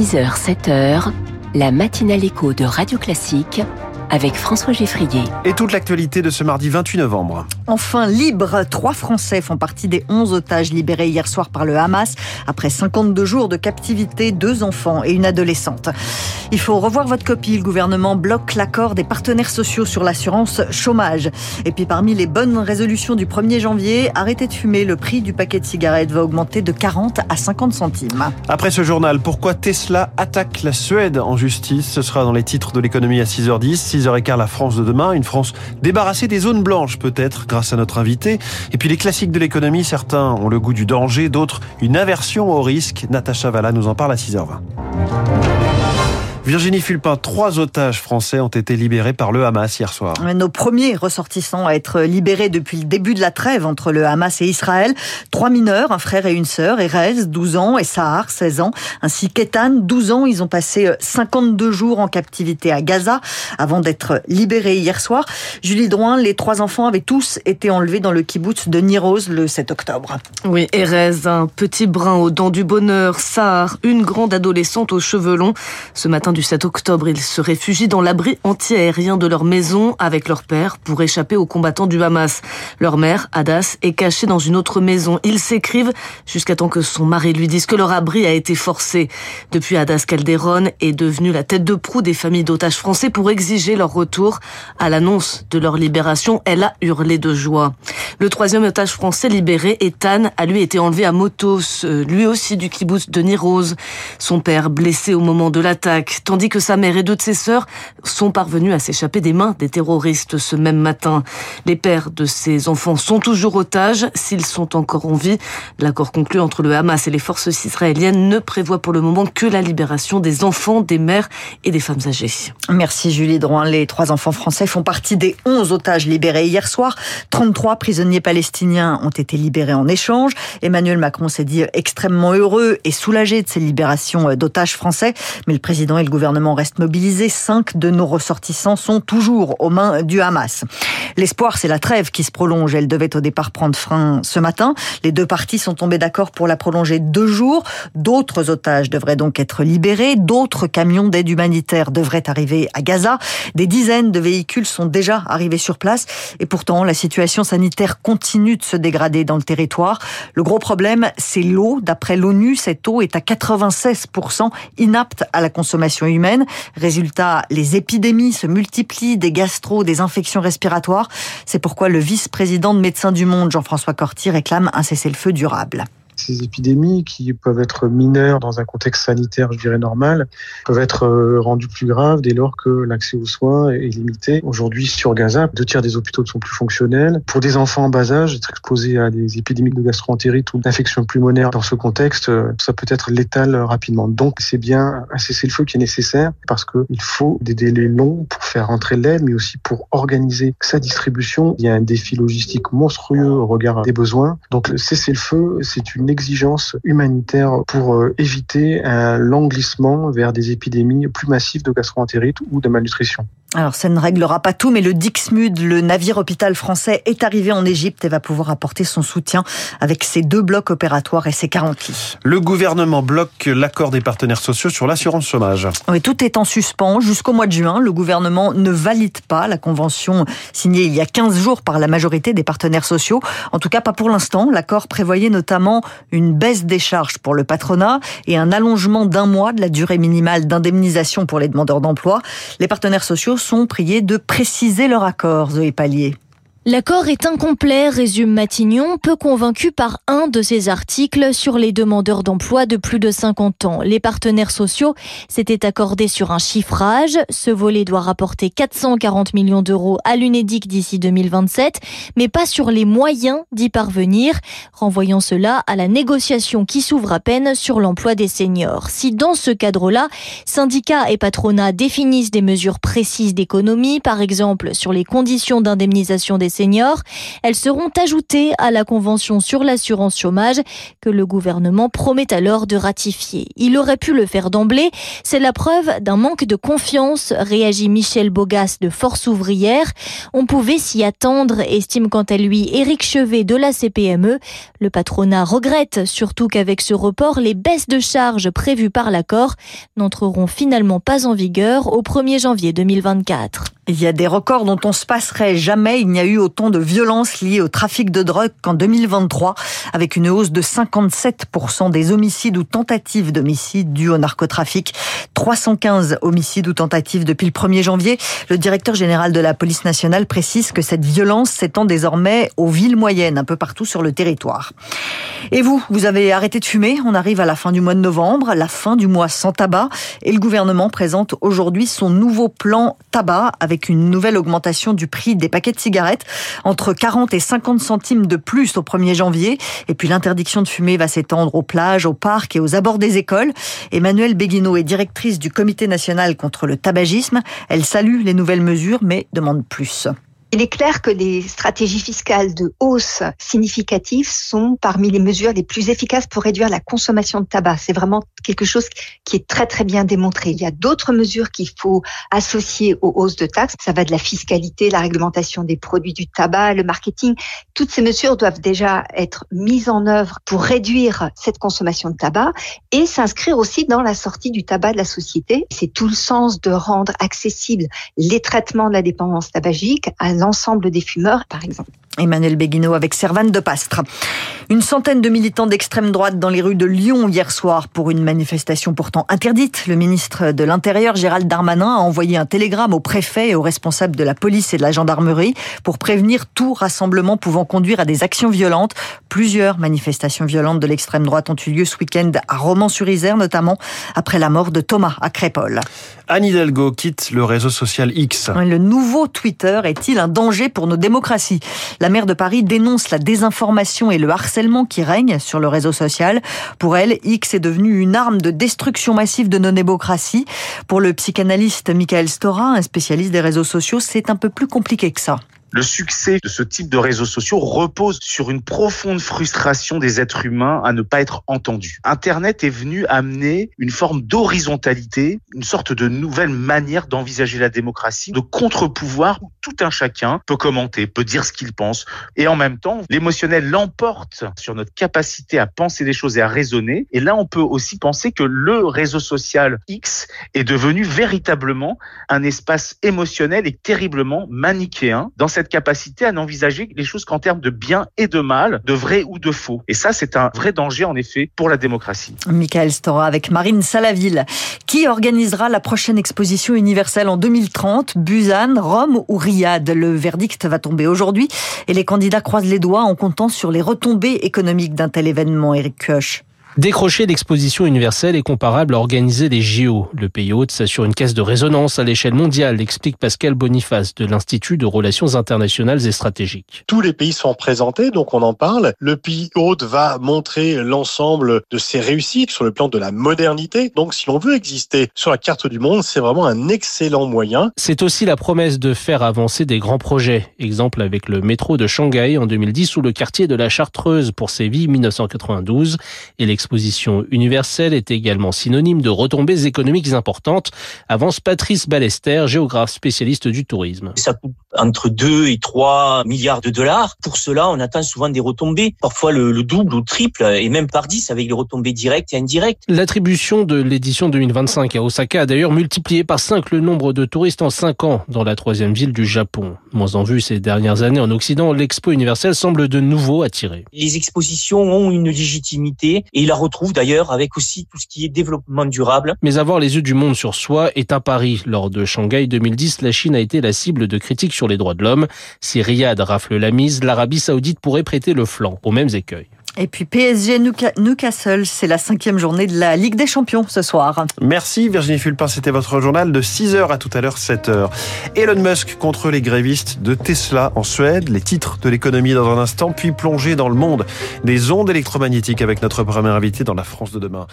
6h, 7h, la matinale écho de Radio Classique avec François Geffrier. Et toute l'actualité de ce mardi 28 novembre. Enfin libre, trois Français font partie des 11 otages libérés hier soir par le Hamas après 52 jours de captivité, deux enfants et une adolescente. Il faut revoir votre copie. Le gouvernement bloque l'accord des partenaires sociaux sur l'assurance chômage. Et puis parmi les bonnes résolutions du 1er janvier, arrêtez de fumer. Le prix du paquet de cigarettes va augmenter de 40 à 50 centimes. Après ce journal, pourquoi Tesla attaque la Suède en justice? Ce sera dans les titres de l'économie à 6h10. 6h15, la France de demain. Une France débarrassée des zones blanches, peut-être, grâce à notre invité. Et puis les classiques de l'économie, certains ont le goût du danger, d'autres une aversion au risque. Natacha Valla nous en parle à 6h20. Virginie Fulpin, trois otages français ont été libérés par le Hamas hier soir. Nos premiers ressortissants à être libérés depuis le début de la trêve entre le Hamas et Israël. Trois mineurs, un frère et une sœur, Erez, 12 ans, et Sahar, 16 ans, ainsi qu'Etan, 12 ans. Ils ont passé 52 jours en captivité à Gaza avant d'être libérés hier soir. Julie Drouin, les trois enfants avaient tous été enlevés dans le kibbutz de Niroz le 7 octobre. Oui, Erez, un petit brun aux dents du bonheur, Sahar, une grande adolescente aux cheveux longs. Ce matin du 7 octobre, ils se réfugient dans l'abri anti-aérien de leur maison avec leur père pour échapper aux combattants du Hamas. Leur mère, Adas, est cachée dans une autre maison. Ils s'écrivent jusqu'à temps que son mari lui dise que leur abri a été forcé. Depuis, Adas Calderon est devenue la tête de proue des familles d'otages français pour exiger leur retour. À l'annonce de leur libération, elle a hurlé de joie. Le troisième otage français libéré, Ethan, a lui été enlevé à Motos, lui aussi du kibbutz de Niroz. Son père, blessé au moment de l'attaque, tandis que sa mère et deux de ses sœurs sont parvenus à s'échapper des mains des terroristes ce même matin. Les pères de ces enfants sont toujours otages s'ils sont encore en vie. L'accord conclu entre le Hamas et les forces israéliennes ne prévoit pour le moment que la libération des enfants, des mères et des femmes âgées. Merci Julie Drouin. Les trois enfants français font partie des 11 otages libérés hier soir. 33 prisonniers palestiniens ont été libérés en échange. Emmanuel Macron s'est dit extrêmement heureux et soulagé de ces libérations d'otages français. Mais le président et le gouvernement restent mobilisés. Cinq de nos ressortissants sont toujours aux mains du Hamas. L'espoir, c'est la trêve qui se prolonge. Elle devait au départ prendre fin ce matin. Les deux parties sont tombées d'accord pour la prolonger deux jours. D'autres otages devraient donc être libérés. D'autres camions d'aide humanitaire devraient arriver à Gaza. Des dizaines de véhicules sont déjà arrivés sur place. Et pourtant, la situation sanitaire continue de se dégrader dans le territoire. Le gros problème, c'est l'eau. D'après l'ONU, cette eau est à 96% inapte à la consommation humaine. Résultat, les épidémies se multiplient, des gastro, des infections respiratoires. C'est pourquoi le vice-président de Médecins du Monde, Jean-François Corty, réclame un cessez-le-feu durable ces épidémies qui peuvent être mineures dans un contexte sanitaire, je dirais normal, peuvent être euh, rendues plus graves dès lors que l'accès aux soins est limité. Aujourd'hui, sur Gaza, deux tiers des hôpitaux ne sont plus fonctionnels. Pour des enfants en bas âge, être exposés à des épidémies de gastroentérite ou d'infections pulmonaires dans ce contexte, euh, ça peut être létal rapidement. Donc, c'est bien un cessez-le-feu qui est nécessaire parce qu'il faut des délais longs pour faire rentrer l'aide, mais aussi pour organiser sa distribution. Il y a un défi logistique monstrueux au regard des besoins. Donc, le cessez-le-feu, c'est une exigence humanitaire pour euh, éviter un long glissement vers des épidémies plus massives de gastroentérite ou de malnutrition. Alors ça ne réglera pas tout, mais le Dixmude, le navire hôpital français, est arrivé en Égypte et va pouvoir apporter son soutien avec ses deux blocs opératoires et ses 40 lits. Le gouvernement bloque l'accord des partenaires sociaux sur l'assurance chômage. Oui, tout est en suspens jusqu'au mois de juin. Le gouvernement ne valide pas la convention signée il y a 15 jours par la majorité des partenaires sociaux. En tout cas, pas pour l'instant. L'accord prévoyait notamment une baisse des charges pour le patronat et un allongement d'un mois de la durée minimale d'indemnisation pour les demandeurs d'emploi. Les partenaires sociaux sont priés de préciser leur accord, Zoé Pallier. L'accord est incomplet, résume Matignon, peu convaincu par un de ses articles sur les demandeurs d'emploi de plus de 50 ans. Les partenaires sociaux s'étaient accordés sur un chiffrage. Ce volet doit rapporter 440 millions d'euros à l'UNEDIC d'ici 2027, mais pas sur les moyens d'y parvenir, renvoyant cela à la négociation qui s'ouvre à peine sur l'emploi des seniors. Si dans ce cadre-là, syndicats et patronats définissent des mesures précises d'économie, par exemple sur les conditions d'indemnisation des seniors. Elles seront ajoutées à la Convention sur l'assurance chômage que le gouvernement promet alors de ratifier. Il aurait pu le faire d'emblée. C'est la preuve d'un manque de confiance, réagit Michel Bogas de Force ouvrière. On pouvait s'y attendre, estime quant à lui Éric Chevet de la CPME. Le patronat regrette surtout qu'avec ce report, les baisses de charges prévues par l'accord n'entreront finalement pas en vigueur au 1er janvier 2024. Il y a des records dont on se passerait jamais. Il n'y a eu autant de violences liées au trafic de drogue qu'en 2023, avec une hausse de 57% des homicides ou tentatives d'homicide dus au narcotrafic. 315 homicides ou tentatives depuis le 1er janvier. Le directeur général de la police nationale précise que cette violence s'étend désormais aux villes moyennes, un peu partout sur le territoire. Et vous, vous avez arrêté de fumer On arrive à la fin du mois de novembre, la fin du mois sans tabac, et le gouvernement présente aujourd'hui son nouveau plan tabac avec une nouvelle augmentation du prix des paquets de cigarettes, entre 40 et 50 centimes de plus au 1er janvier. Et puis l'interdiction de fumer va s'étendre aux plages, aux parcs et aux abords des écoles. Emmanuelle Béguineau est directrice du Comité national contre le tabagisme. Elle salue les nouvelles mesures, mais demande plus. Il est clair que les stratégies fiscales de hausse significative sont parmi les mesures les plus efficaces pour réduire la consommation de tabac. C'est vraiment quelque chose qui est très très bien démontré. Il y a d'autres mesures qu'il faut associer aux hausses de taxes. Ça va de la fiscalité, la réglementation des produits du tabac, le marketing. Toutes ces mesures doivent déjà être mises en œuvre pour réduire cette consommation de tabac et s'inscrire aussi dans la sortie du tabac de la société. C'est tout le sens de rendre accessibles les traitements de la dépendance tabagique l'ensemble des fumeurs, par exemple. Emmanuel Béguineau avec Servane de Pastre. Une centaine de militants d'extrême droite dans les rues de Lyon hier soir pour une manifestation pourtant interdite. Le ministre de l'Intérieur, Gérald Darmanin, a envoyé un télégramme au préfet et aux responsables de la police et de la gendarmerie pour prévenir tout rassemblement pouvant conduire à des actions violentes. Plusieurs manifestations violentes de l'extrême droite ont eu lieu ce week-end à Romans-sur-Isère, notamment après la mort de Thomas à Crépole. Anne Hidalgo quitte le réseau social X. Le nouveau Twitter est-il un danger pour nos démocraties? La maire de Paris dénonce la désinformation et le harcèlement qui règnent sur le réseau social. Pour elle, X est devenu une arme de destruction massive de nos démocraties. Pour le psychanalyste Michael Stora, un spécialiste des réseaux sociaux, c'est un peu plus compliqué que ça. Le succès de ce type de réseaux sociaux repose sur une profonde frustration des êtres humains à ne pas être entendus. Internet est venu amener une forme d'horizontalité, une sorte de nouvelle manière d'envisager la démocratie, de contre-pouvoir où tout un chacun peut commenter, peut dire ce qu'il pense. Et en même temps, l'émotionnel l'emporte sur notre capacité à penser des choses et à raisonner. Et là, on peut aussi penser que le réseau social X est devenu véritablement un espace émotionnel et terriblement manichéen dans cette cette capacité à n'envisager les choses qu'en termes de bien et de mal, de vrai ou de faux. Et ça, c'est un vrai danger, en effet, pour la démocratie. Michael Stora avec Marine Salaville. Qui organisera la prochaine exposition universelle en 2030 Busan, Rome ou Riyad? Le verdict va tomber aujourd'hui et les candidats croisent les doigts en comptant sur les retombées économiques d'un tel événement, Eric Koch. Décrocher l'exposition universelle est comparable à organiser des JO. Le pays hôte s'assure une caisse de résonance à l'échelle mondiale, explique Pascal Boniface de l'Institut de Relations Internationales et Stratégiques. Tous les pays sont présentés, donc on en parle. Le pays hôte va montrer l'ensemble de ses réussites sur le plan de la modernité. Donc si l'on veut exister sur la carte du monde, c'est vraiment un excellent moyen. C'est aussi la promesse de faire avancer des grands projets. Exemple avec le métro de Shanghai en 2010 ou le quartier de la Chartreuse pour Séville 1992 et l'exposition universelle est également synonyme de retombées économiques importantes, avance Patrice Ballester, géographe spécialiste du tourisme. Ça coûte entre 2 et 3 milliards de dollars. Pour cela, on attend souvent des retombées, parfois le, le double ou le triple, et même par 10 avec les retombées directes et indirectes. L'attribution de l'édition 2025 à Osaka a d'ailleurs multiplié par 5 le nombre de touristes en 5 ans dans la troisième ville du Japon. Moins en vue ces dernières années en Occident, l'expo universelle semble de nouveau attirer. Les expositions ont une légitimité et la retrouve d'ailleurs avec aussi tout ce qui est développement durable. Mais avoir les yeux du monde sur soi est un pari. Lors de Shanghai 2010, la Chine a été la cible de critiques sur les droits de l'homme. Si Riyad rafle la mise, l'Arabie saoudite pourrait prêter le flanc aux mêmes écueils. Et puis PSG Newcastle, c'est la cinquième journée de la Ligue des Champions ce soir. Merci Virginie Fulpin, c'était votre journal de 6h à tout à l'heure 7h. Elon Musk contre les grévistes de Tesla en Suède, les titres de l'économie dans un instant, puis plonger dans le monde des ondes électromagnétiques avec notre premier invité dans la France de demain.